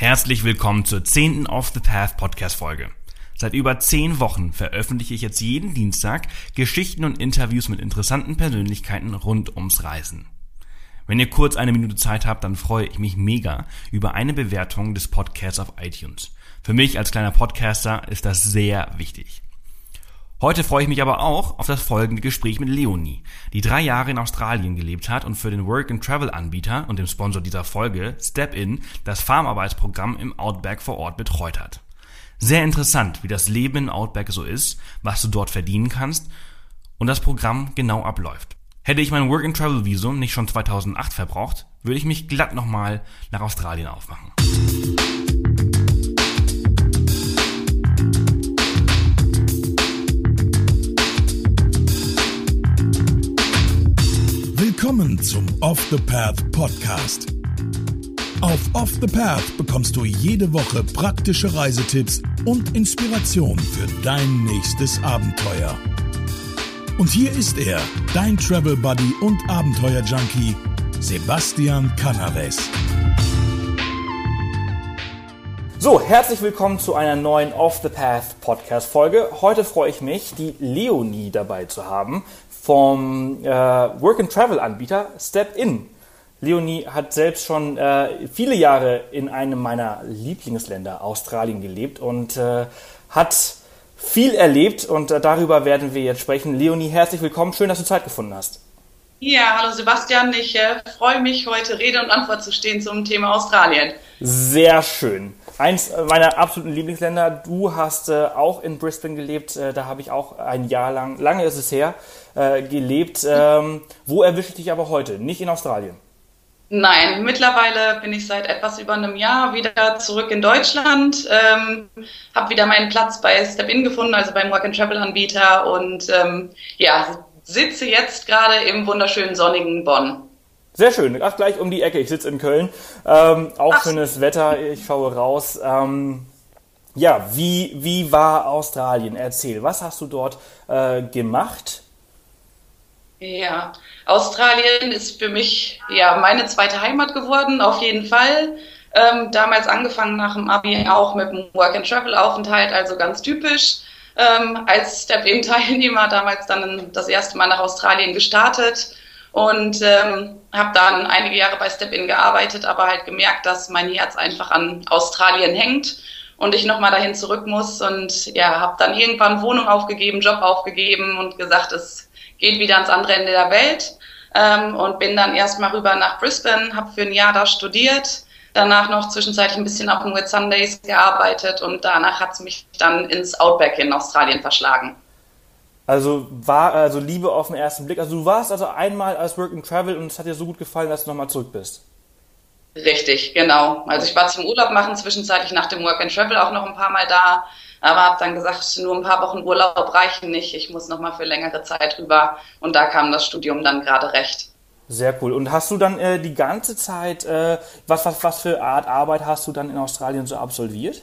Herzlich willkommen zur zehnten Off the Path Podcast Folge. Seit über zehn Wochen veröffentliche ich jetzt jeden Dienstag Geschichten und Interviews mit interessanten Persönlichkeiten rund ums Reisen. Wenn ihr kurz eine Minute Zeit habt, dann freue ich mich mega über eine Bewertung des Podcasts auf iTunes. Für mich als kleiner Podcaster ist das sehr wichtig. Heute freue ich mich aber auch auf das folgende Gespräch mit Leonie, die drei Jahre in Australien gelebt hat und für den Work-and-Travel-Anbieter und dem Sponsor dieser Folge, Step In, das Farmarbeitsprogramm im Outback vor Ort betreut hat. Sehr interessant, wie das Leben im Outback so ist, was du dort verdienen kannst und das Programm genau abläuft. Hätte ich mein Work-and-Travel-Visum nicht schon 2008 verbraucht, würde ich mich glatt nochmal nach Australien aufmachen. Willkommen zum Off the Path Podcast. Auf Off the Path bekommst du jede Woche praktische Reisetipps und Inspiration für dein nächstes Abenteuer. Und hier ist er, dein Travel Buddy und Abenteuer Junkie, Sebastian Canaves. So, herzlich willkommen zu einer neuen Off the Path Podcast Folge. Heute freue ich mich, die Leonie dabei zu haben vom äh, Work-and-Travel-Anbieter Step In. Leonie hat selbst schon äh, viele Jahre in einem meiner Lieblingsländer, Australien, gelebt und äh, hat viel erlebt und äh, darüber werden wir jetzt sprechen. Leonie, herzlich willkommen. Schön, dass du Zeit gefunden hast. Ja, hallo Sebastian. Ich äh, freue mich, heute Rede und Antwort zu stehen zum Thema Australien. Sehr schön. Eins meiner absoluten Lieblingsländer. Du hast äh, auch in Brisbane gelebt. Äh, da habe ich auch ein Jahr lang, lange ist es her, äh, gelebt. Ähm, wo erwische ich dich aber heute? Nicht in Australien. Nein, mittlerweile bin ich seit etwas über einem Jahr wieder zurück in Deutschland, ähm, habe wieder meinen Platz bei Step-In gefunden, also beim Work-and-Travel-Anbieter und ähm, ja, sitze jetzt gerade im wunderschönen sonnigen Bonn. Sehr schön. Ach, gleich um die Ecke. Ich sitze in Köln. Ähm, auch Ach. schönes Wetter. Ich schaue raus. Ähm, ja, wie, wie war Australien? Erzähl, was hast du dort äh, gemacht? Ja, Australien ist für mich ja meine zweite Heimat geworden, auf jeden Fall. Ähm, damals angefangen nach dem Abi auch mit dem Work-and-Travel-Aufenthalt, also ganz typisch. Ähm, als Step-In-Teilnehmer damals dann das erste Mal nach Australien gestartet und ähm, habe dann einige Jahre bei Step-In gearbeitet, aber halt gemerkt, dass mein Herz einfach an Australien hängt und ich nochmal dahin zurück muss und ja, habe dann irgendwann Wohnung aufgegeben, Job aufgegeben und gesagt, es geht wieder ans andere Ende der Welt ähm, und bin dann erstmal rüber nach Brisbane, habe für ein Jahr da studiert, danach noch zwischenzeitlich ein bisschen auf With Sundays gearbeitet und danach hat es mich dann ins Outback in Australien verschlagen. Also war also Liebe auf den ersten Blick. Also du warst also einmal als Work and Travel und es hat dir so gut gefallen, dass du nochmal zurück bist. Richtig, genau. Also ich war zum Urlaub machen, zwischenzeitlich nach dem Work and Travel auch noch ein paar Mal da, aber habe dann gesagt, nur ein paar Wochen Urlaub reichen nicht, ich muss noch mal für längere Zeit rüber und da kam das Studium dann gerade recht. Sehr cool. Und hast du dann äh, die ganze Zeit, äh, was, was, was für Art Arbeit hast du dann in Australien so absolviert?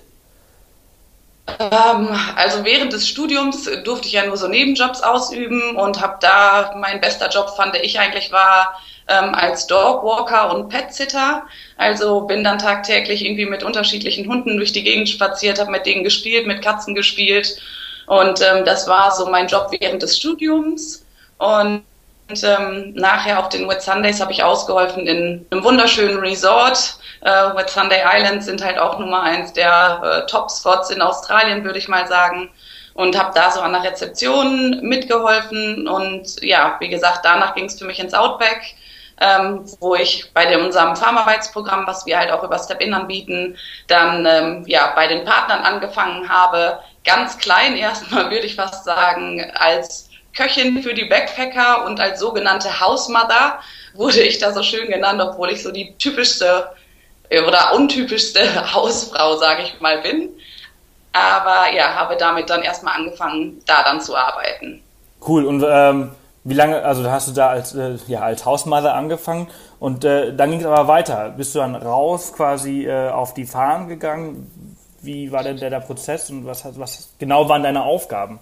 Ähm, also während des Studiums durfte ich ja nur so Nebenjobs ausüben und habe da, mein bester Job fand ich eigentlich war ähm, als Dogwalker und Petsitter. Also bin dann tagtäglich irgendwie mit unterschiedlichen Hunden durch die Gegend spaziert, habe mit denen gespielt, mit Katzen gespielt. Und ähm, das war so mein Job während des Studiums. Und und ähm, nachher auf den Wet Sundays habe ich ausgeholfen in einem wunderschönen Resort. Äh, Wet Sunday Islands sind halt auch Nummer eins der äh, Top-Spots in Australien, würde ich mal sagen. Und habe da so an der Rezeption mitgeholfen. Und ja, wie gesagt, danach ging es für mich ins Outback ähm, wo ich bei dem, unserem Farmarbeitsprogramm, was wir halt auch über Step-In anbieten, dann ähm, ja bei den Partnern angefangen habe, ganz klein erstmal würde ich fast sagen, als Köchin für die Backpacker und als sogenannte Hausmother wurde ich da so schön genannt, obwohl ich so die typischste äh, oder untypischste Hausfrau, sage ich mal, bin. Aber ja, habe damit dann erstmal angefangen, da dann zu arbeiten. Cool. Und ähm, wie lange, also hast du da als, äh, ja, als Hausmother angefangen und äh, dann ging es aber weiter. Bist du dann raus quasi äh, auf die Farm gegangen? Wie war denn der, der Prozess und was, was genau waren deine Aufgaben?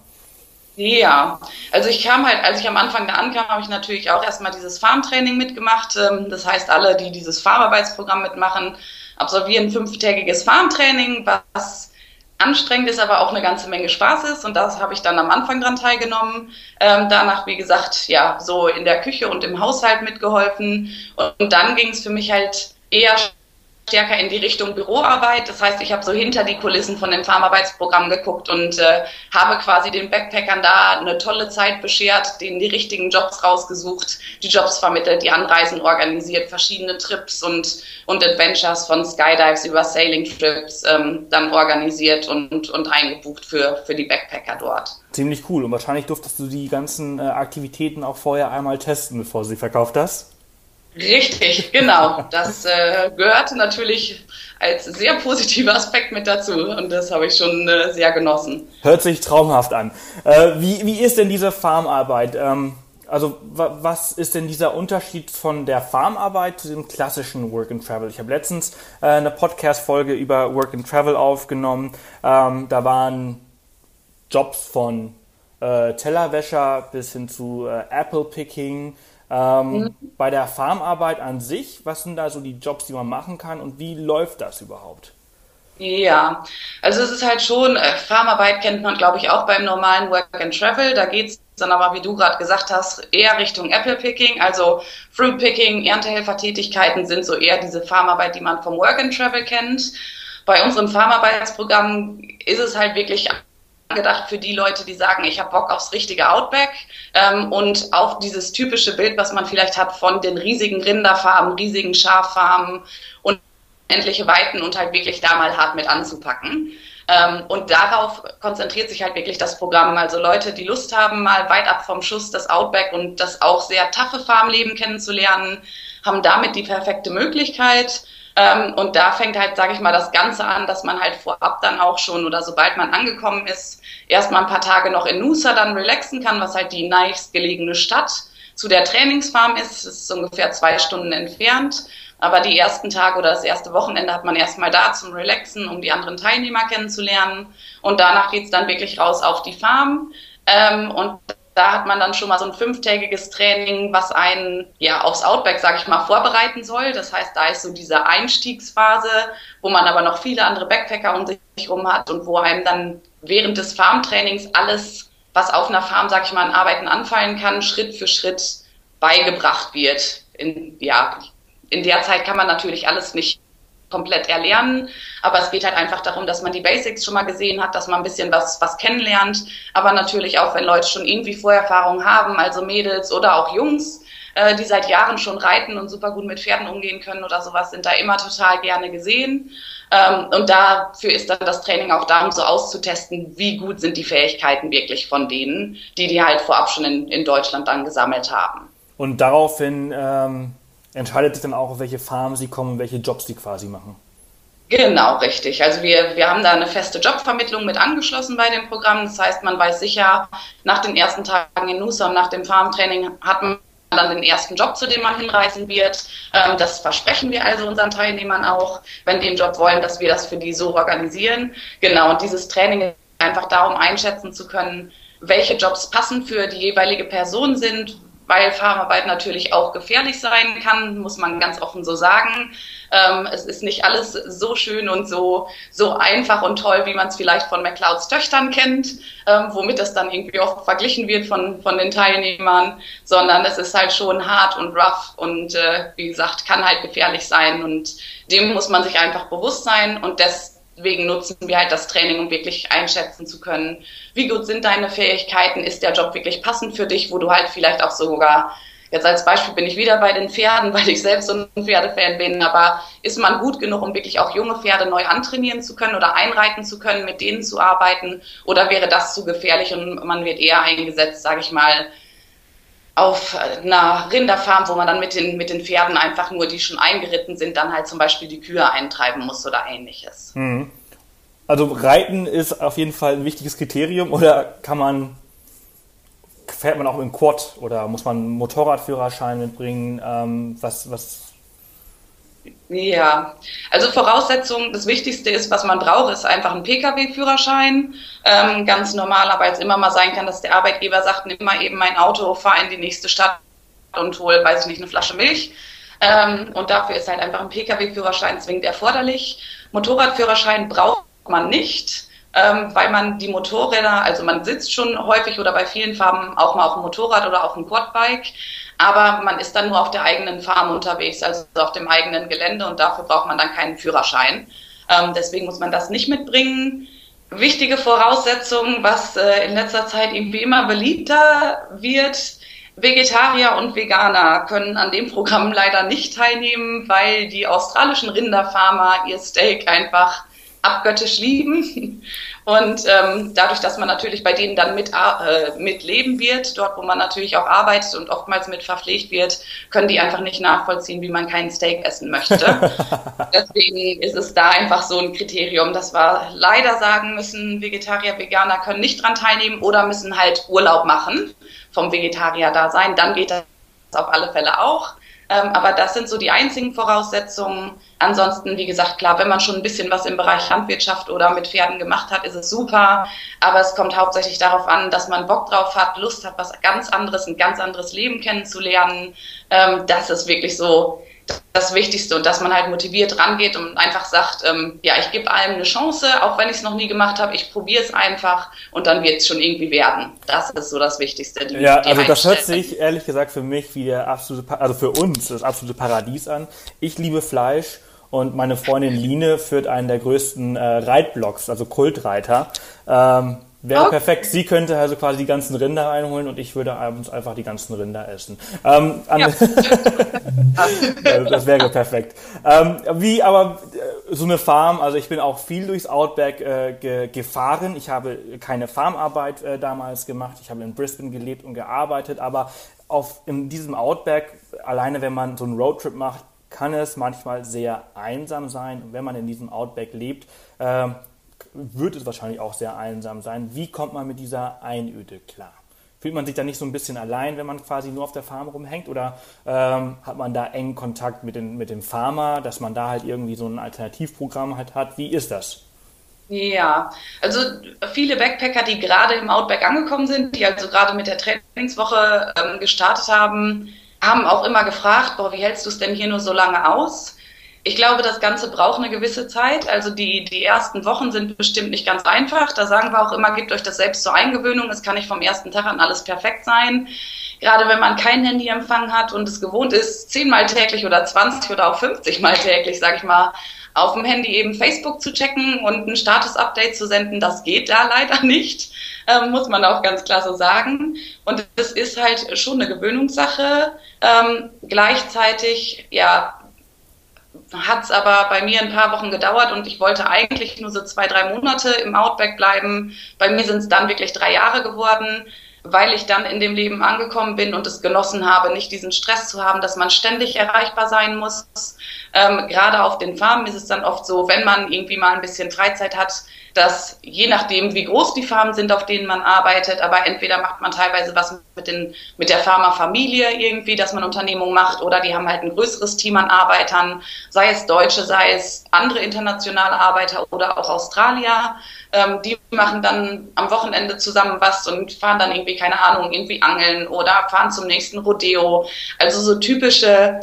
Ja, also ich kam halt, als ich am Anfang da ankam, habe ich natürlich auch erstmal dieses Farmtraining mitgemacht. Ähm, das heißt, alle, die dieses Farmarbeitsprogramm mitmachen, absolviere ein fünftägiges Farmtraining, was anstrengend ist, aber auch eine ganze Menge Spaß ist. Und das habe ich dann am Anfang dran teilgenommen. Ähm, danach, wie gesagt, ja, so in der Küche und im Haushalt mitgeholfen. Und, und dann ging es für mich halt eher stärker in die Richtung Büroarbeit. Das heißt, ich habe so hinter die Kulissen von dem Farmarbeitsprogramm geguckt und äh, habe quasi den Backpackern da eine tolle Zeit beschert, denen die richtigen Jobs rausgesucht, die Jobs vermittelt, die Anreisen organisiert, verschiedene Trips und, und Adventures von Skydives über Sailing-Trips ähm, dann organisiert und, und eingebucht für, für die Backpacker dort. Ziemlich cool. Und wahrscheinlich durftest du die ganzen äh, Aktivitäten auch vorher einmal testen, bevor sie verkauft hast? Richtig, genau. Das äh, gehörte natürlich als sehr positiver Aspekt mit dazu und das habe ich schon äh, sehr genossen. Hört sich traumhaft an. Äh, wie, wie ist denn diese Farmarbeit? Ähm, also was ist denn dieser Unterschied von der Farmarbeit zu dem klassischen Work and Travel? Ich habe letztens äh, eine Podcast-Folge über Work and Travel aufgenommen. Ähm, da waren Jobs von äh, Tellerwäscher bis hin zu äh, Apple Picking, ähm, mhm. Bei der Farmarbeit an sich, was sind da so die Jobs, die man machen kann und wie läuft das überhaupt? Ja, also es ist halt schon, äh, Farmarbeit kennt man, glaube ich, auch beim normalen Work and Travel. Da geht es dann aber, wie du gerade gesagt hast, eher Richtung Apple Picking, also Fruit Picking, Erntehelfertätigkeiten sind so eher diese Farmarbeit, die man vom Work and Travel kennt. Bei unserem Farmarbeitsprogramm ist es halt wirklich gedacht für die Leute, die sagen, ich habe Bock aufs richtige Outback ähm, und auf dieses typische Bild, was man vielleicht hat von den riesigen Rinderfarmen, riesigen Schaffarmen und endliche Weiten und halt wirklich da mal hart mit anzupacken. Ähm, und darauf konzentriert sich halt wirklich das Programm. Also Leute, die Lust haben, mal weit ab vom Schuss das Outback und das auch sehr taffe Farmleben kennenzulernen, haben damit die perfekte Möglichkeit. Ähm, und da fängt halt, sage ich mal, das Ganze an, dass man halt vorab dann auch schon oder sobald man angekommen ist, erstmal ein paar Tage noch in Nusa dann relaxen kann, was halt die nächstgelegene Stadt zu der Trainingsfarm ist. Das ist ungefähr zwei Stunden entfernt. Aber die ersten Tage oder das erste Wochenende hat man erstmal da zum Relaxen, um die anderen Teilnehmer kennenzulernen. Und danach geht's dann wirklich raus auf die Farm. Ähm, und da hat man dann schon mal so ein fünftägiges Training, was einen ja aufs Outback, sage ich mal, vorbereiten soll. Das heißt, da ist so diese Einstiegsphase, wo man aber noch viele andere Backpacker um sich herum hat und wo einem dann während des Farmtrainings alles, was auf einer Farm, sage ich mal, an Arbeiten anfallen kann, Schritt für Schritt beigebracht wird. In, ja, in der Zeit kann man natürlich alles nicht komplett erlernen. Aber es geht halt einfach darum, dass man die Basics schon mal gesehen hat, dass man ein bisschen was, was kennenlernt. Aber natürlich auch, wenn Leute schon irgendwie Vorerfahrung haben, also Mädels oder auch Jungs, äh, die seit Jahren schon reiten und super gut mit Pferden umgehen können oder sowas, sind da immer total gerne gesehen. Ähm, und dafür ist dann das Training auch da, um so auszutesten, wie gut sind die Fähigkeiten wirklich von denen, die die halt vorab schon in, in Deutschland dann gesammelt haben. Und daraufhin ähm entscheidet sich dann auch, auf welche Farm sie kommen, welche Jobs sie quasi machen. Genau, richtig. Also wir, wir haben da eine feste Jobvermittlung mit angeschlossen bei dem Programm. Das heißt, man weiß sicher, nach den ersten Tagen in Nusa und nach dem Farmtraining hat man dann den ersten Job, zu dem man hinreisen wird. Ähm, das versprechen wir also unseren Teilnehmern auch, wenn die einen Job wollen, dass wir das für die so organisieren. Genau, und dieses Training ist einfach darum einschätzen zu können, welche Jobs passen für die jeweilige Person sind, weil Farmarbeit natürlich auch gefährlich sein kann, muss man ganz offen so sagen. Ähm, es ist nicht alles so schön und so, so einfach und toll, wie man es vielleicht von McClouds Töchtern kennt, ähm, womit das dann irgendwie oft verglichen wird von, von den Teilnehmern, sondern es ist halt schon hart und rough und äh, wie gesagt, kann halt gefährlich sein und dem muss man sich einfach bewusst sein und das deswegen nutzen wir halt das Training, um wirklich einschätzen zu können, wie gut sind deine Fähigkeiten, ist der Job wirklich passend für dich, wo du halt vielleicht auch sogar, jetzt als Beispiel bin ich wieder bei den Pferden, weil ich selbst so ein Pferdefan bin, aber ist man gut genug, um wirklich auch junge Pferde neu antrainieren zu können oder einreiten zu können, mit denen zu arbeiten, oder wäre das zu gefährlich und man wird eher eingesetzt, sage ich mal, auf einer Rinderfarm, wo man dann mit den, mit den Pferden einfach nur, die schon eingeritten sind, dann halt zum Beispiel die Kühe eintreiben muss oder ähnliches. Mhm. Also Reiten ist auf jeden Fall ein wichtiges Kriterium oder kann man, fährt man auch im Quad oder muss man einen Motorradführerschein mitbringen? Ähm, was, was ja, also Voraussetzung, das Wichtigste ist, was man braucht, ist einfach ein Pkw-Führerschein. Ähm, ganz normal, aber jetzt immer mal sein kann, dass der Arbeitgeber sagt, nimm mal eben mein Auto, fahr in die nächste Stadt und hol, weiß ich nicht, eine Flasche Milch. Ähm, und dafür ist halt einfach ein Pkw-Führerschein zwingend erforderlich. Motorradführerschein braucht man nicht ähm, weil man die Motorräder, also man sitzt schon häufig oder bei vielen Farben auch mal auf dem Motorrad oder auf dem Quadbike, aber man ist dann nur auf der eigenen Farm unterwegs, also auf dem eigenen Gelände und dafür braucht man dann keinen Führerschein. Ähm, deswegen muss man das nicht mitbringen. Wichtige Voraussetzung, was äh, in letzter Zeit irgendwie immer beliebter wird, Vegetarier und Veganer können an dem Programm leider nicht teilnehmen, weil die australischen Rinderfarmer ihr Steak einfach abgöttisch lieben. Und ähm, dadurch, dass man natürlich bei denen dann mit, äh, mitleben wird, dort wo man natürlich auch arbeitet und oftmals mit verpflegt wird, können die einfach nicht nachvollziehen, wie man keinen Steak essen möchte. Deswegen ist es da einfach so ein Kriterium, dass wir leider sagen müssen, Vegetarier, Veganer können nicht dran teilnehmen oder müssen halt Urlaub machen vom Vegetarier-Dasein. Dann geht das auf alle Fälle auch. Ähm, aber das sind so die einzigen Voraussetzungen. Ansonsten, wie gesagt, klar, wenn man schon ein bisschen was im Bereich Landwirtschaft oder mit Pferden gemacht hat, ist es super. Aber es kommt hauptsächlich darauf an, dass man Bock drauf hat, Lust hat, was ganz anderes, ein ganz anderes Leben kennenzulernen. Ähm, das ist wirklich so das Wichtigste und dass man halt motiviert rangeht und einfach sagt, ähm, ja, ich gebe allem eine Chance, auch wenn ich es noch nie gemacht habe, ich probiere es einfach und dann wird es schon irgendwie werden. Das ist so das Wichtigste. Die, ja, die also das hört sich ehrlich gesagt für mich wie der absolute, also für uns das absolute Paradies an. Ich liebe Fleisch und meine Freundin Line führt einen der größten äh, Reitblogs, also Kultreiter. Ähm, Wäre okay. perfekt. Sie könnte also quasi die ganzen Rinder einholen und ich würde abends einfach die ganzen Rinder essen. Ähm, ja. das wäre perfekt. Ähm, wie aber äh, so eine Farm, also ich bin auch viel durchs Outback äh, ge gefahren. Ich habe keine Farmarbeit äh, damals gemacht. Ich habe in Brisbane gelebt und gearbeitet, aber auf, in diesem Outback, alleine wenn man so einen Roadtrip macht, kann es manchmal sehr einsam sein. Und wenn man in diesem Outback lebt, äh, wird es wahrscheinlich auch sehr einsam sein. Wie kommt man mit dieser Einöde klar? Fühlt man sich da nicht so ein bisschen allein, wenn man quasi nur auf der Farm rumhängt? Oder ähm, hat man da engen Kontakt mit, den, mit dem Farmer, dass man da halt irgendwie so ein Alternativprogramm halt hat? Wie ist das? Ja, also viele Backpacker, die gerade im Outback angekommen sind, die also gerade mit der Trainingswoche ähm, gestartet haben, haben auch immer gefragt, boah, wie hältst du es denn hier nur so lange aus? Ich glaube, das Ganze braucht eine gewisse Zeit. Also die, die ersten Wochen sind bestimmt nicht ganz einfach. Da sagen wir auch immer, gebt euch das selbst zur Eingewöhnung. Es kann nicht vom ersten Tag an alles perfekt sein. Gerade wenn man kein Handyempfang hat und es gewohnt ist, zehnmal täglich oder 20 oder auch 50 Mal täglich, sag ich mal, auf dem Handy eben Facebook zu checken und ein Status-Update zu senden, das geht da leider nicht, ähm, muss man auch ganz klar so sagen. Und es ist halt schon eine Gewöhnungssache. Ähm, gleichzeitig, ja, hat es aber bei mir ein paar Wochen gedauert und ich wollte eigentlich nur so zwei, drei Monate im Outback bleiben. Bei mir sind es dann wirklich drei Jahre geworden, weil ich dann in dem Leben angekommen bin und es genossen habe, nicht diesen Stress zu haben, dass man ständig erreichbar sein muss. Ähm, gerade auf den Farmen ist es dann oft so, wenn man irgendwie mal ein bisschen Freizeit hat, dass je nachdem, wie groß die Farmen sind, auf denen man arbeitet, aber entweder macht man teilweise was mit, den, mit der Farmerfamilie irgendwie, dass man Unternehmungen macht, oder die haben halt ein größeres Team an Arbeitern, sei es Deutsche, sei es andere internationale Arbeiter oder auch Australier. Ähm, die machen dann am Wochenende zusammen was und fahren dann irgendwie, keine Ahnung, irgendwie angeln oder fahren zum nächsten Rodeo. Also so typische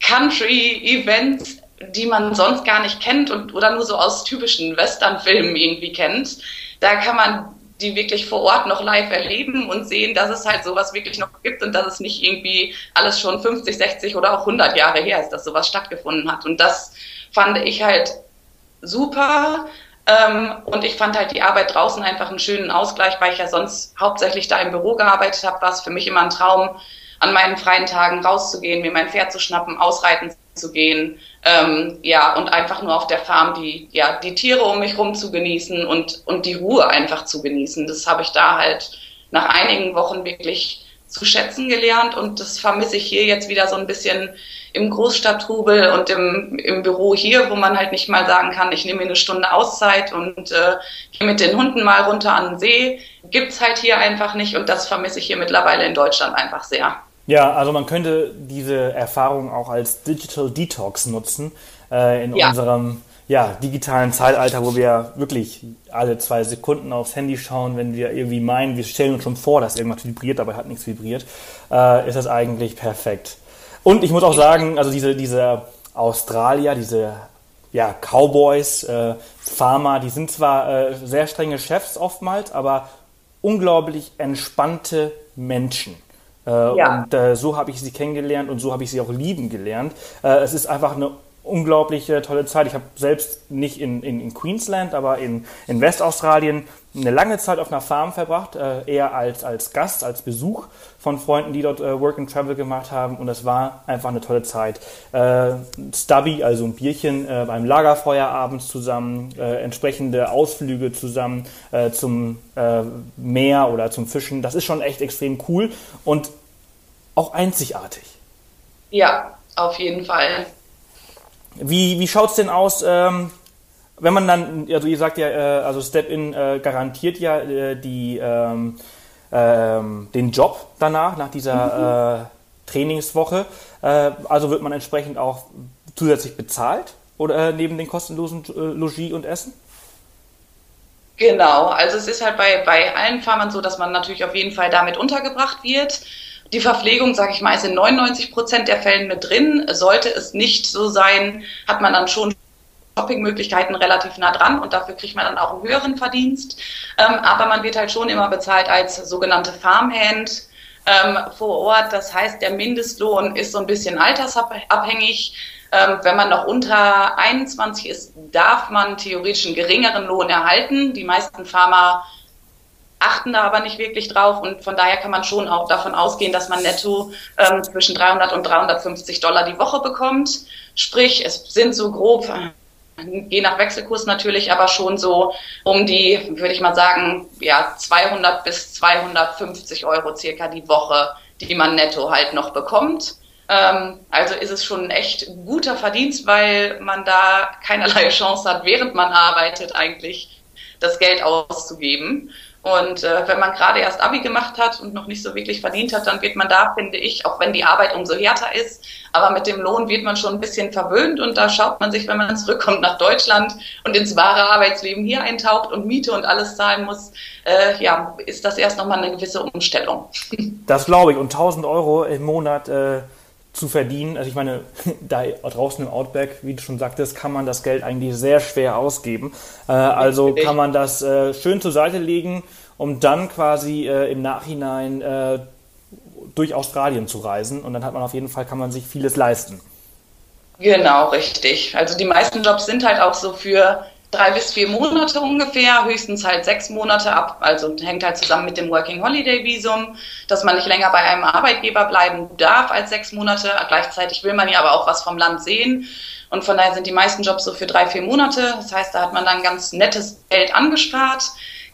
Country-Events, die man sonst gar nicht kennt und oder nur so aus typischen Western-Filmen irgendwie kennt. Da kann man die wirklich vor Ort noch live erleben und sehen, dass es halt sowas wirklich noch gibt und dass es nicht irgendwie alles schon 50, 60 oder auch 100 Jahre her ist, dass sowas stattgefunden hat. Und das fand ich halt super. Ähm, und ich fand halt die Arbeit draußen einfach einen schönen Ausgleich, weil ich ja sonst hauptsächlich da im Büro gearbeitet habe, war es für mich immer ein Traum, an meinen freien Tagen rauszugehen, mir mein Pferd zu schnappen, ausreiten zu gehen, ähm, ja, und einfach nur auf der Farm die, ja, die Tiere um mich rum zu genießen und, und die Ruhe einfach zu genießen. Das habe ich da halt nach einigen Wochen wirklich zu schätzen gelernt und das vermisse ich hier jetzt wieder so ein bisschen im Großstadttrubel und im, im Büro hier, wo man halt nicht mal sagen kann, ich nehme mir eine Stunde Auszeit und äh, gehe mit den Hunden mal runter an den See. Gibt's halt hier einfach nicht und das vermisse ich hier mittlerweile in Deutschland einfach sehr. Ja, also man könnte diese Erfahrung auch als Digital Detox nutzen äh, in ja. unserem ja, digitalen Zeitalter, wo wir wirklich alle zwei Sekunden aufs Handy schauen, wenn wir irgendwie meinen, wir stellen uns schon vor, dass irgendwas vibriert, dabei hat nichts vibriert, äh, ist das eigentlich perfekt. Und ich muss auch sagen, also diese, diese Australier, diese ja, Cowboys, äh, Farmer, die sind zwar äh, sehr strenge Chefs oftmals, aber unglaublich entspannte Menschen. Äh, ja. Und äh, so habe ich sie kennengelernt und so habe ich sie auch lieben gelernt. Äh, es ist einfach eine unglaublich äh, tolle Zeit. Ich habe selbst nicht in, in, in, Queensland, aber in, in Westaustralien eine lange Zeit auf einer Farm verbracht, äh, eher als, als Gast, als Besuch von Freunden, die dort äh, Work and Travel gemacht haben. Und das war einfach eine tolle Zeit. Äh, Stubby, also ein Bierchen äh, beim Lagerfeuer abends zusammen, äh, entsprechende Ausflüge zusammen zum Meer oder zum Fischen. Das ist schon echt extrem cool und auch einzigartig. Ja, auf jeden Fall. Wie, wie schaut es denn aus, ähm, wenn man dann, also ihr sagt ja, äh, also Step-In äh, garantiert ja äh, die, ähm, ähm, den Job danach, nach dieser mhm. Äh, Trainingswoche. Äh, also wird man entsprechend auch zusätzlich bezahlt oder äh, neben den kostenlosen Logis und Essen? Genau, also es ist halt bei, bei allen Farmern so, dass man natürlich auf jeden Fall damit untergebracht wird. Die Verpflegung, sage ich mal, ist in 99 Prozent der Fällen mit drin. Sollte es nicht so sein, hat man dann schon Shoppingmöglichkeiten relativ nah dran und dafür kriegt man dann auch einen höheren Verdienst. Ähm, aber man wird halt schon immer bezahlt als sogenannte Farmhand ähm, vor Ort. Das heißt, der Mindestlohn ist so ein bisschen altersabhängig. Ähm, wenn man noch unter 21 ist, darf man theoretisch einen geringeren Lohn erhalten. Die meisten Farmer achten da aber nicht wirklich drauf und von daher kann man schon auch davon ausgehen, dass man netto ähm, zwischen 300 und 350 Dollar die Woche bekommt. Sprich, es sind so grob, je nach Wechselkurs natürlich, aber schon so um die, würde ich mal sagen, ja 200 bis 250 Euro circa die Woche, die man netto halt noch bekommt. Ähm, also ist es schon ein echt guter Verdienst, weil man da keinerlei Chance hat, während man arbeitet, eigentlich das Geld auszugeben. Und äh, wenn man gerade erst Abi gemacht hat und noch nicht so wirklich verdient hat, dann wird man da, finde ich, auch wenn die Arbeit umso härter ist, aber mit dem Lohn wird man schon ein bisschen verwöhnt und da schaut man sich, wenn man zurückkommt nach Deutschland und ins wahre Arbeitsleben hier eintaucht und Miete und alles zahlen muss, äh, ja, ist das erst nochmal eine gewisse Umstellung. Das glaube ich. Und 1000 Euro im Monat äh, zu verdienen, also ich meine, da draußen im Outback, wie du schon sagtest, kann man das Geld eigentlich sehr schwer ausgeben. Äh, also kann man das äh, schön zur Seite legen, um dann quasi äh, im Nachhinein äh, durch Australien zu reisen und dann hat man auf jeden Fall, kann man sich vieles leisten. Genau, richtig. Also die meisten Jobs sind halt auch so für drei bis vier Monate ungefähr, höchstens halt sechs Monate ab. Also hängt halt zusammen mit dem Working Holiday Visum, dass man nicht länger bei einem Arbeitgeber bleiben darf als sechs Monate. Gleichzeitig will man ja aber auch was vom Land sehen. Und von daher sind die meisten Jobs so für drei, vier Monate. Das heißt, da hat man dann ganz nettes Geld angespart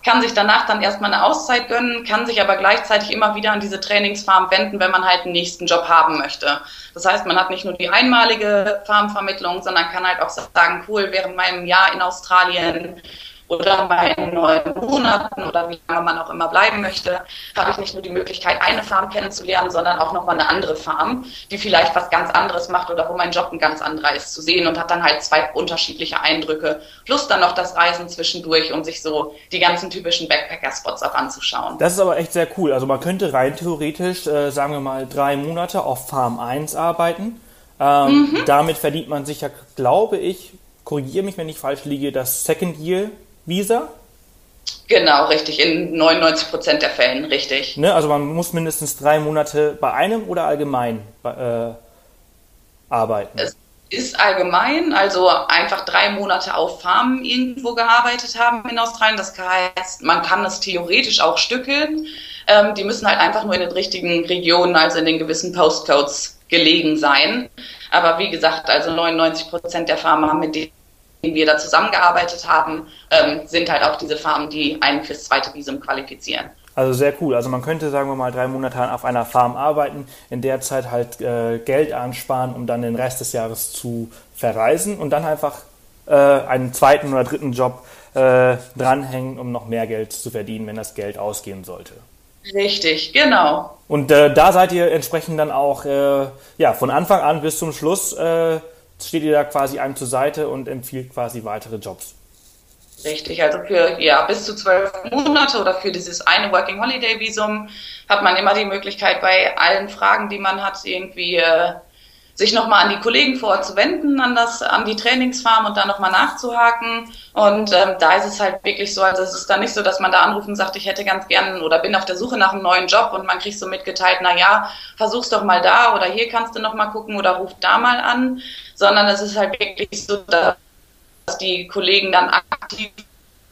kann sich danach dann erstmal eine Auszeit gönnen, kann sich aber gleichzeitig immer wieder an diese Trainingsfarm wenden, wenn man halt einen nächsten Job haben möchte. Das heißt, man hat nicht nur die einmalige Farmvermittlung, sondern kann halt auch sagen, cool, während meinem Jahr in Australien oder bei neun Monaten oder wie lange man auch immer bleiben möchte, habe ich nicht nur die Möglichkeit, eine Farm kennenzulernen, sondern auch nochmal eine andere Farm, die vielleicht was ganz anderes macht oder wo mein Job ein ganz anderer ist zu sehen und hat dann halt zwei unterschiedliche Eindrücke, plus dann noch das Reisen zwischendurch, um sich so die ganzen typischen Backpacker-Spots auch anzuschauen. Das ist aber echt sehr cool. Also man könnte rein theoretisch, äh, sagen wir mal, drei Monate auf Farm 1 arbeiten. Ähm, mhm. Damit verdient man sich ja, glaube ich, korrigiere mich, wenn ich falsch liege, das Second Year Visa? Genau, richtig. In 99 Prozent der Fällen, richtig. Ne, also man muss mindestens drei Monate bei einem oder allgemein äh, arbeiten. Es ist allgemein, also einfach drei Monate auf Farmen irgendwo gearbeitet haben in Australien. Das heißt, man kann es theoretisch auch stückeln. Ähm, die müssen halt einfach nur in den richtigen Regionen, also in den gewissen Postcodes gelegen sein. Aber wie gesagt, also 99 Prozent der Farmer, mit denen wir da zusammengearbeitet haben, ähm, sind halt auch diese Farmen, die einen fürs zweite Visum qualifizieren. Also sehr cool. Also man könnte, sagen wir mal, drei Monate auf einer Farm arbeiten, in der Zeit halt äh, Geld ansparen, um dann den Rest des Jahres zu verreisen und dann einfach äh, einen zweiten oder dritten Job äh, dranhängen, um noch mehr Geld zu verdienen, wenn das Geld ausgehen sollte. Richtig, genau. Und äh, da seid ihr entsprechend dann auch äh, ja, von Anfang an bis zum Schluss äh, steht ihr da quasi einem zur Seite und empfiehlt quasi weitere Jobs. Richtig, also für ja bis zu zwölf Monate oder für dieses eine Working Holiday Visum hat man immer die Möglichkeit, bei allen Fragen, die man hat, irgendwie äh, sich nochmal an die Kollegen vor Ort zu wenden, an das, an die Trainingsfarm und dann nochmal nachzuhaken. Und ähm, da ist es halt wirklich so, also es ist dann nicht so, dass man da anruft und sagt, ich hätte ganz gern oder bin auf der Suche nach einem neuen Job und man kriegt so mitgeteilt, na ja, versuch's doch mal da oder hier kannst du noch mal gucken oder ruf da mal an, sondern es ist halt wirklich so, dass die Kollegen dann aktiv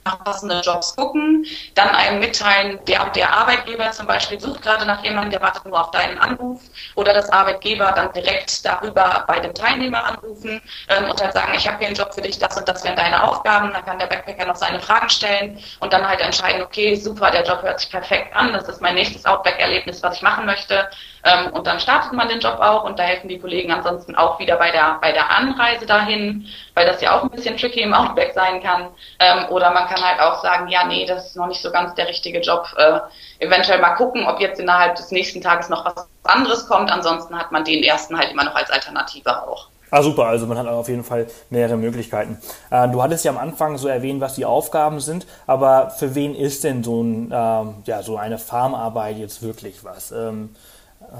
nach passenden Jobs gucken, dann einem mitteilen, der, der Arbeitgeber zum Beispiel sucht gerade nach jemandem, der wartet nur auf deinen Anruf oder das Arbeitgeber dann direkt darüber bei dem Teilnehmer anrufen ähm, und dann sagen, ich habe hier einen Job für dich, das und das wären deine Aufgaben, dann kann der Backpacker noch seine Fragen stellen und dann halt entscheiden, okay, super, der Job hört sich perfekt an, das ist mein nächstes Outback-Erlebnis, was ich machen möchte ähm, und dann startet man den Job auch und da helfen die Kollegen ansonsten auch wieder bei der, bei der Anreise dahin, weil das ja auch ein bisschen tricky im Outback sein kann. Ähm, oder man kann halt auch sagen, ja, nee, das ist noch nicht so ganz der richtige Job. Äh, eventuell mal gucken, ob jetzt innerhalb des nächsten Tages noch was anderes kommt. Ansonsten hat man den ersten halt immer noch als Alternative auch. Ah, super, also man hat auf jeden Fall mehrere Möglichkeiten. Äh, du hattest ja am Anfang so erwähnt, was die Aufgaben sind, aber für wen ist denn so, ein, ähm, ja, so eine Farmarbeit jetzt wirklich was? Ähm,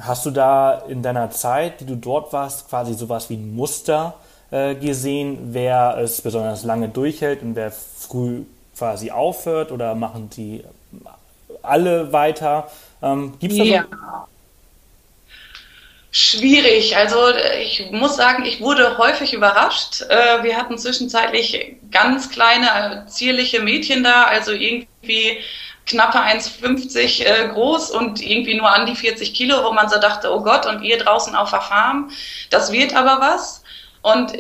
Hast du da in deiner Zeit, die du dort warst, quasi sowas wie ein Muster äh, gesehen, wer es besonders lange durchhält und wer früh quasi aufhört oder machen die alle weiter? Ähm, gibt's da ja. So Schwierig. Also ich muss sagen, ich wurde häufig überrascht. Äh, wir hatten zwischenzeitlich ganz kleine, zierliche Mädchen da, also irgendwie knappe 1,50 äh, groß und irgendwie nur an die 40 Kilo, wo man so dachte, oh Gott, und ihr draußen auf der Farm, das wird aber was. Und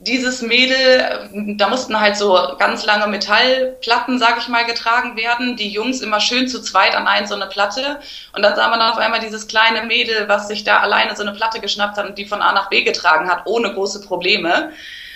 dieses Mädel, da mussten halt so ganz lange Metallplatten, sag ich mal, getragen werden. Die Jungs immer schön zu zweit an einen so eine Platte. Und dann sah man auf einmal dieses kleine Mädel, was sich da alleine so eine Platte geschnappt hat und die von A nach B getragen hat, ohne große Probleme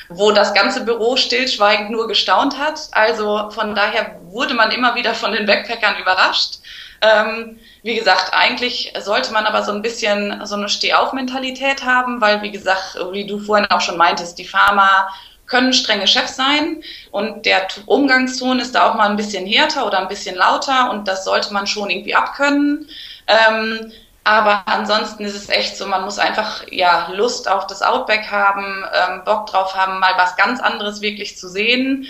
wo das ganze Büro stillschweigend nur gestaunt hat. Also von daher wurde man immer wieder von den Backpackern überrascht. Ähm, wie gesagt, eigentlich sollte man aber so ein bisschen so eine Stehauf-Mentalität haben, weil, wie gesagt, wie du vorhin auch schon meintest, die Pharma können strenge Chefs sein und der Umgangston ist da auch mal ein bisschen härter oder ein bisschen lauter und das sollte man schon irgendwie abkönnen. Ähm, aber ansonsten ist es echt so, man muss einfach ja Lust auf das Outback haben, ähm, Bock drauf haben, mal was ganz anderes wirklich zu sehen.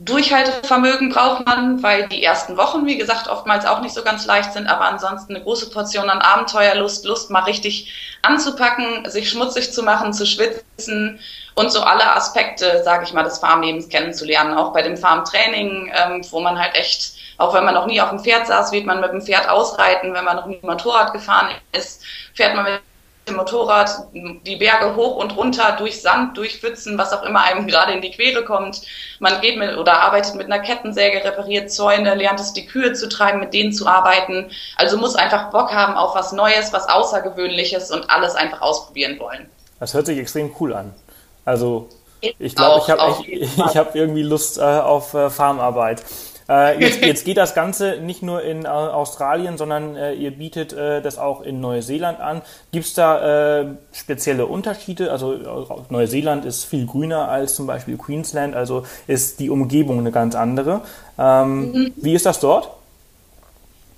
Durchhaltevermögen braucht man, weil die ersten Wochen, wie gesagt, oftmals auch nicht so ganz leicht sind, aber ansonsten eine große Portion an Abenteuerlust, Lust mal richtig anzupacken, sich schmutzig zu machen, zu schwitzen und so alle Aspekte, sage ich mal, des Farmlebens kennenzulernen. Auch bei dem Farmtraining, ähm, wo man halt echt auch wenn man noch nie auf dem Pferd saß, wird man mit dem Pferd ausreiten. Wenn man noch nie Motorrad gefahren ist, fährt man mit dem Motorrad die Berge hoch und runter, durch Sand, durch Pfützen, was auch immer einem gerade in die Quere kommt. Man geht mit oder arbeitet mit einer Kettensäge, repariert Zäune, lernt es, die Kühe zu treiben, mit denen zu arbeiten. Also muss einfach Bock haben auf was Neues, was Außergewöhnliches und alles einfach ausprobieren wollen. Das hört sich extrem cool an. Also ich glaube, ich habe hab irgendwie Lust äh, auf äh, Farmarbeit. Äh, jetzt, jetzt, geht das Ganze nicht nur in äh, Australien, sondern äh, ihr bietet äh, das auch in Neuseeland an. Gibt es da äh, spezielle Unterschiede? Also äh, Neuseeland ist viel grüner als zum Beispiel Queensland, also ist die Umgebung eine ganz andere. Ähm, mhm. Wie ist das dort?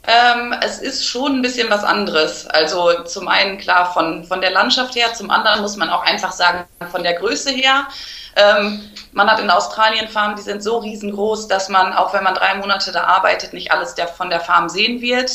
Ähm, es ist schon ein bisschen was anderes. Also zum einen klar von, von der Landschaft her, zum anderen muss man auch einfach sagen, von der Größe her. Ähm, man hat in Australien Farmen, die sind so riesengroß, dass man, auch wenn man drei Monate da arbeitet, nicht alles der, von der Farm sehen wird.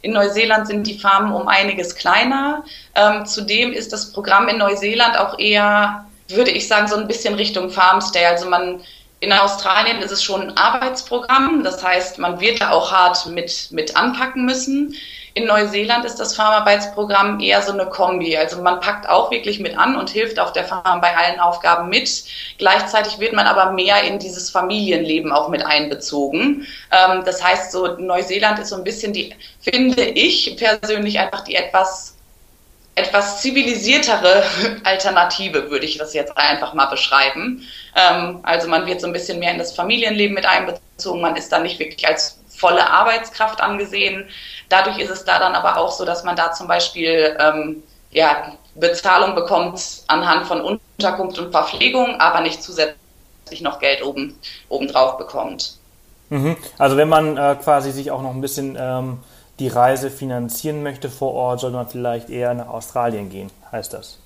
In Neuseeland sind die Farmen um einiges kleiner. Ähm, zudem ist das Programm in Neuseeland auch eher, würde ich sagen, so ein bisschen Richtung Farmstay. Also man in Australien ist es schon ein Arbeitsprogramm, das heißt, man wird da auch hart mit, mit anpacken müssen. In Neuseeland ist das Farmarbeitsprogramm eher so eine Kombi. Also man packt auch wirklich mit an und hilft auf der Farm bei allen Aufgaben mit. Gleichzeitig wird man aber mehr in dieses Familienleben auch mit einbezogen. Ähm, das heißt, so Neuseeland ist so ein bisschen die, finde ich persönlich einfach die etwas etwas zivilisiertere Alternative, würde ich das jetzt einfach mal beschreiben. Ähm, also man wird so ein bisschen mehr in das Familienleben mit einbezogen, man ist dann nicht wirklich als volle Arbeitskraft angesehen. Dadurch ist es da dann aber auch so, dass man da zum Beispiel ähm, ja, Bezahlung bekommt anhand von Unterkunft und Verpflegung, aber nicht zusätzlich noch Geld oben, obendrauf bekommt. Mhm. Also wenn man äh, quasi sich auch noch ein bisschen ähm, die Reise finanzieren möchte vor Ort, soll man vielleicht eher nach Australien gehen, heißt das?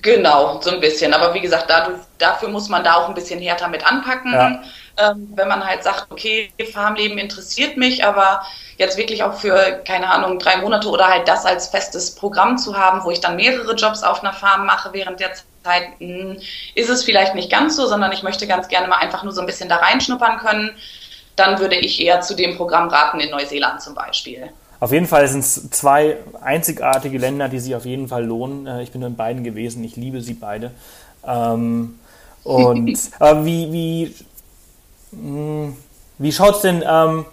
Genau, so ein bisschen. Aber wie gesagt, dadurch, dafür muss man da auch ein bisschen härter mit anpacken. Ja. Ähm, wenn man halt sagt, okay, Farmleben interessiert mich, aber jetzt wirklich auch für, keine Ahnung, drei Monate oder halt das als festes Programm zu haben, wo ich dann mehrere Jobs auf einer Farm mache während der Zeit, hm, ist es vielleicht nicht ganz so, sondern ich möchte ganz gerne mal einfach nur so ein bisschen da reinschnuppern können. Dann würde ich eher zu dem Programm raten in Neuseeland zum Beispiel. Auf jeden Fall sind es zwei einzigartige Länder, die sich auf jeden Fall lohnen. Äh, ich bin in beiden gewesen, ich liebe sie beide. Ähm, und aber wie, wie, wie schaut es denn, ähm,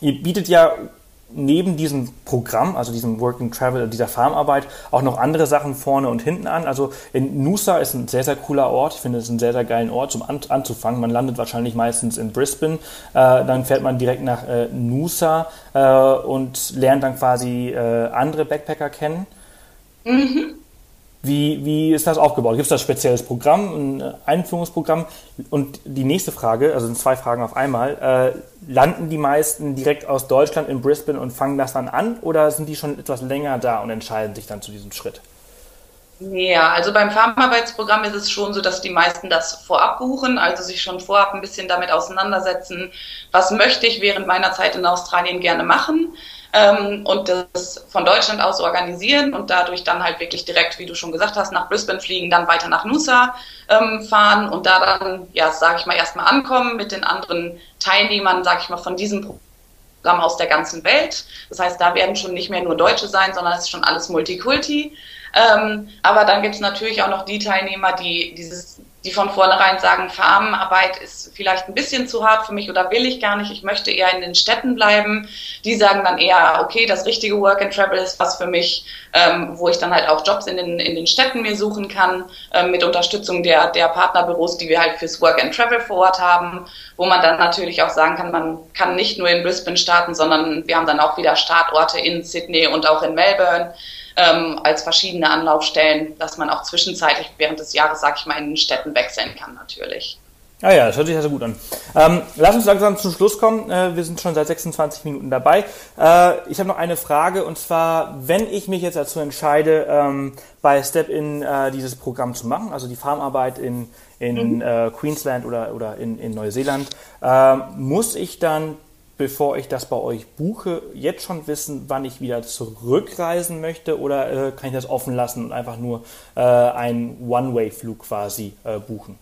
ihr bietet ja neben diesem Programm, also diesem Work and Travel, dieser Farmarbeit, auch noch andere Sachen vorne und hinten an. Also in Noosa ist ein sehr, sehr cooler Ort. Ich finde es einen sehr, sehr geilen Ort zum an anzufangen. Man landet wahrscheinlich meistens in Brisbane, äh, dann fährt man direkt nach äh, Noosa äh, und lernt dann quasi äh, andere Backpacker kennen. Mhm. Wie, wie ist das aufgebaut? Gibt es da ein spezielles Programm, ein Einführungsprogramm? Und die nächste Frage, also sind zwei Fragen auf einmal, äh, landen die meisten direkt aus Deutschland in Brisbane und fangen das dann an oder sind die schon etwas länger da und entscheiden sich dann zu diesem Schritt? Ja, also beim Farmarbeitsprogramm ist es schon so, dass die meisten das vorab buchen, also sich schon vorab ein bisschen damit auseinandersetzen, was möchte ich während meiner Zeit in Australien gerne machen ähm, und das von Deutschland aus organisieren und dadurch dann halt wirklich direkt, wie du schon gesagt hast, nach Brisbane fliegen, dann weiter nach Nusa ähm, fahren und da dann, ja, sage ich mal, erstmal ankommen mit den anderen Teilnehmern, sage ich mal, von diesem Programm aus der ganzen Welt. Das heißt, da werden schon nicht mehr nur Deutsche sein, sondern es ist schon alles Multikulti. Ähm, aber dann gibt es natürlich auch noch die Teilnehmer, die dieses die von vornherein sagen, Farmarbeit ist vielleicht ein bisschen zu hart für mich oder will ich gar nicht, ich möchte eher in den Städten bleiben. Die sagen dann eher, okay, das richtige Work and Travel ist was für mich, ähm, wo ich dann halt auch Jobs in den, in den Städten mir suchen kann, ähm, mit Unterstützung der, der Partnerbüros, die wir halt fürs Work and Travel vor Ort haben, wo man dann natürlich auch sagen kann, man kann nicht nur in Brisbane starten, sondern wir haben dann auch wieder Startorte in Sydney und auch in Melbourne ähm, als verschiedene Anlaufstellen, dass man auch zwischenzeitlich während des Jahres, sag ich mal, in den Städten wechseln kann natürlich. Ah ja, das hört sich also gut an. Ähm, lass uns langsam zum Schluss kommen. Äh, wir sind schon seit 26 Minuten dabei. Äh, ich habe noch eine Frage und zwar, wenn ich mich jetzt dazu entscheide, ähm, bei Step in äh, dieses Programm zu machen, also die Farmarbeit in, in mhm. Äh, Queensland oder, oder in, in Neuseeland, ähm, muss ich dann bevor ich das bei euch buche, jetzt schon wissen, wann ich wieder zurückreisen möchte oder äh, kann ich das offen lassen und einfach nur äh, einen One-Way-Flug quasi äh, buchen?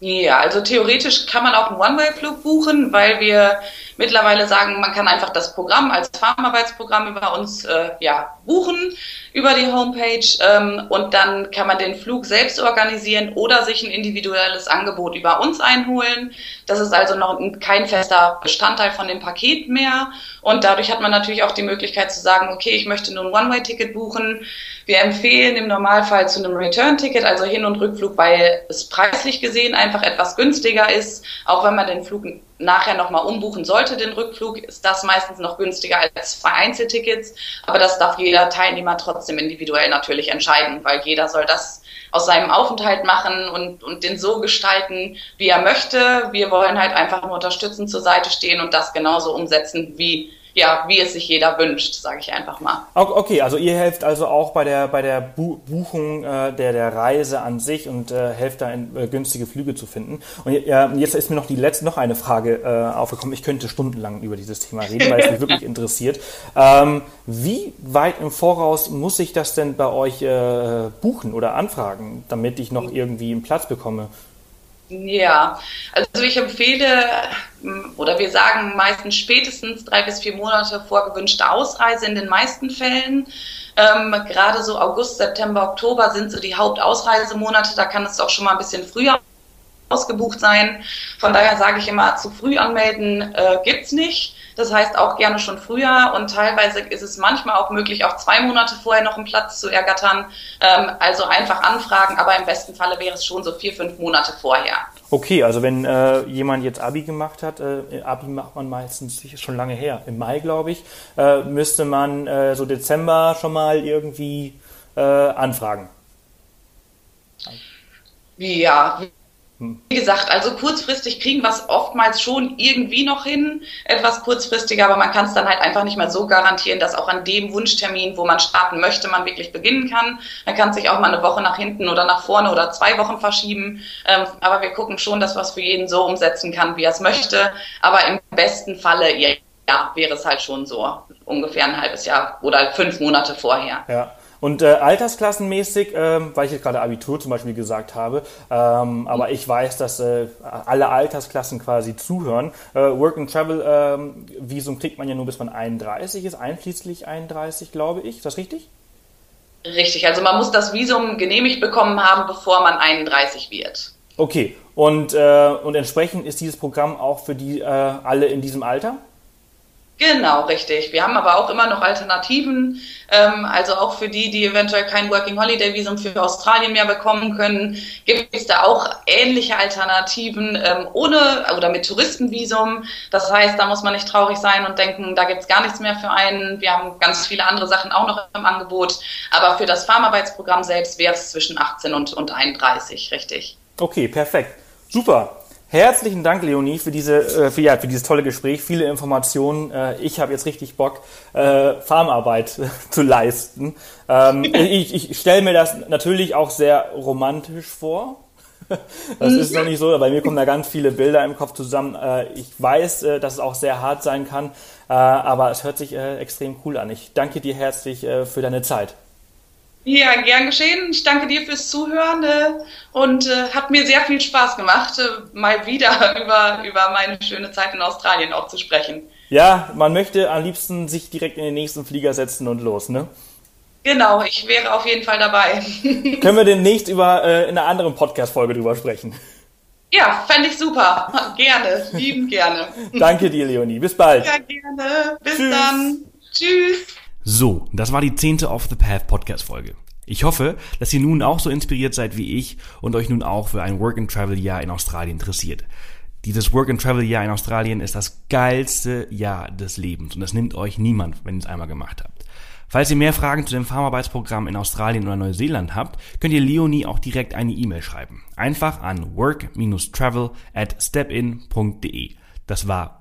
Ja, also theoretisch kann man auch einen One-Way-Flug buchen, weil wir mittlerweile sagen, man kann einfach das Programm als Farmarbeitsprogramm über uns äh, ja, buchen über die Homepage ähm, und dann kann man den Flug selbst organisieren oder sich ein individuelles Angebot über uns einholen. Das ist also noch kein fester Bestandteil von dem Paket mehr und dadurch hat man natürlich auch die Möglichkeit zu sagen, okay, ich möchte nur ein One-Way-Ticket buchen. Wir empfehlen im Normalfall zu einem Return-Ticket, also Hin- und Rückflug, weil es preislich gesehen einfach etwas günstiger ist, auch wenn man den Flug nachher nochmal umbuchen sollte, den Rückflug, ist das meistens noch günstiger als Vereinzeltickets. Aber das darf jeder Teilnehmer trotzdem individuell natürlich entscheiden, weil jeder soll das aus seinem Aufenthalt machen und, und den so gestalten, wie er möchte. Wir wollen halt einfach nur unterstützend zur Seite stehen und das genauso umsetzen, wie ja, wie es sich jeder wünscht, sage ich einfach mal. Okay, also ihr helft also auch bei der bei der Buchung äh, der der Reise an sich und äh, helft da in, äh, günstige Flüge zu finden. Und jetzt ist mir noch die letzte noch eine Frage äh, aufgekommen. Ich könnte stundenlang über dieses Thema reden, weil es mich wirklich interessiert. Ähm, wie weit im Voraus muss ich das denn bei euch äh, buchen oder anfragen, damit ich noch irgendwie einen Platz bekomme? Ja, also ich empfehle oder wir sagen meistens spätestens drei bis vier Monate vor gewünschter Ausreise in den meisten Fällen. Ähm, gerade so August, September, Oktober sind so die Hauptausreisemonate. Da kann es auch schon mal ein bisschen früher ausgebucht sein. Von daher sage ich immer, zu früh anmelden äh, gibt's nicht. Das heißt auch gerne schon früher und teilweise ist es manchmal auch möglich, auch zwei Monate vorher noch einen Platz zu ergattern. Ähm, also einfach anfragen, aber im besten Falle wäre es schon so vier, fünf Monate vorher. Okay, also wenn äh, jemand jetzt Abi gemacht hat, äh, Abi macht man meistens schon lange her, im Mai glaube ich, äh, müsste man äh, so Dezember schon mal irgendwie äh, anfragen. Ja, Wie gesagt, also kurzfristig kriegen wir es oftmals schon irgendwie noch hin, etwas kurzfristiger, aber man kann es dann halt einfach nicht mehr so garantieren, dass auch an dem Wunschtermin, wo man starten möchte, man wirklich beginnen kann. Man kann sich auch mal eine Woche nach hinten oder nach vorne oder zwei Wochen verschieben. Ähm, aber wir gucken schon, dass es für jeden so umsetzen kann, wie er es möchte. Aber im besten Falle, ja, wäre es halt schon so ungefähr ein halbes Jahr oder fünf Monate vorher. Ja. Und äh, altersklassenmäßig, ähm, weil ich jetzt gerade Abitur zum Beispiel gesagt habe, ähm, aber ich weiß, dass äh, alle Altersklassen quasi zuhören. Äh, Work and Travel ähm, Visum kriegt man ja nur bis man 31 ist, einschließlich 31, glaube ich. Ist das richtig? Richtig, also man muss das Visum genehmigt bekommen haben, bevor man 31 wird. Okay, und, äh, und entsprechend ist dieses Programm auch für die äh, alle in diesem Alter? Genau, richtig. Wir haben aber auch immer noch Alternativen, ähm, also auch für die, die eventuell kein Working Holiday Visum für Australien mehr bekommen können, gibt es da auch ähnliche Alternativen ähm, ohne oder mit Touristenvisum. Das heißt, da muss man nicht traurig sein und denken, da gibt's gar nichts mehr für einen. Wir haben ganz viele andere Sachen auch noch im Angebot, aber für das Farmarbeitsprogramm selbst wäre es zwischen 18 und, und 31, richtig. Okay, perfekt. Super. Herzlichen Dank, Leonie, für, diese, äh, für, ja, für dieses tolle Gespräch, viele Informationen. Äh, ich habe jetzt richtig Bock, äh, Farmarbeit zu leisten. Ähm, ich ich stelle mir das natürlich auch sehr romantisch vor. Das ist noch nicht so, bei mir kommen da ganz viele Bilder im Kopf zusammen. Ich weiß, dass es auch sehr hart sein kann, aber es hört sich extrem cool an. Ich danke dir herzlich für deine Zeit. Ja, gern geschehen. Ich danke dir fürs Zuhören äh, und äh, hat mir sehr viel Spaß gemacht, äh, mal wieder über, über meine schöne Zeit in Australien auch zu sprechen. Ja, man möchte am liebsten sich direkt in den nächsten Flieger setzen und los, ne? Genau, ich wäre auf jeden Fall dabei. Können wir demnächst über, äh, in einer anderen Podcast-Folge drüber sprechen? Ja, fände ich super. Gerne, lieben gerne. Danke dir, Leonie. Bis bald. Ja, gerne. Bis Tschüss. dann. Tschüss. So, das war die zehnte Off the Path Podcast Folge. Ich hoffe, dass ihr nun auch so inspiriert seid wie ich und euch nun auch für ein Work and Travel Jahr in Australien interessiert. Dieses Work and Travel Jahr in Australien ist das geilste Jahr des Lebens und das nimmt euch niemand, wenn ihr es einmal gemacht habt. Falls ihr mehr Fragen zu dem Farmarbeitsprogramm in Australien oder Neuseeland habt, könnt ihr Leonie auch direkt eine E-Mail schreiben. Einfach an work-travel at stepin.de. Das war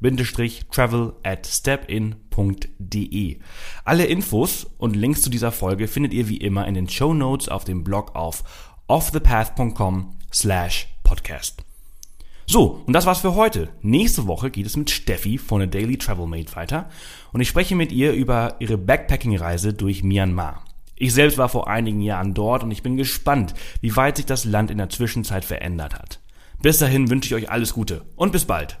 work-travel at stepin.de. Alle Infos und Links zu dieser Folge findet ihr wie immer in den Show Notes auf dem Blog auf offthepath.com slash podcast. So, und das war's für heute. Nächste Woche geht es mit Steffi von der Daily Travel Mate weiter und ich spreche mit ihr über ihre Backpacking-Reise durch Myanmar. Ich selbst war vor einigen Jahren dort und ich bin gespannt, wie weit sich das Land in der Zwischenzeit verändert hat. Bis dahin wünsche ich euch alles Gute und bis bald.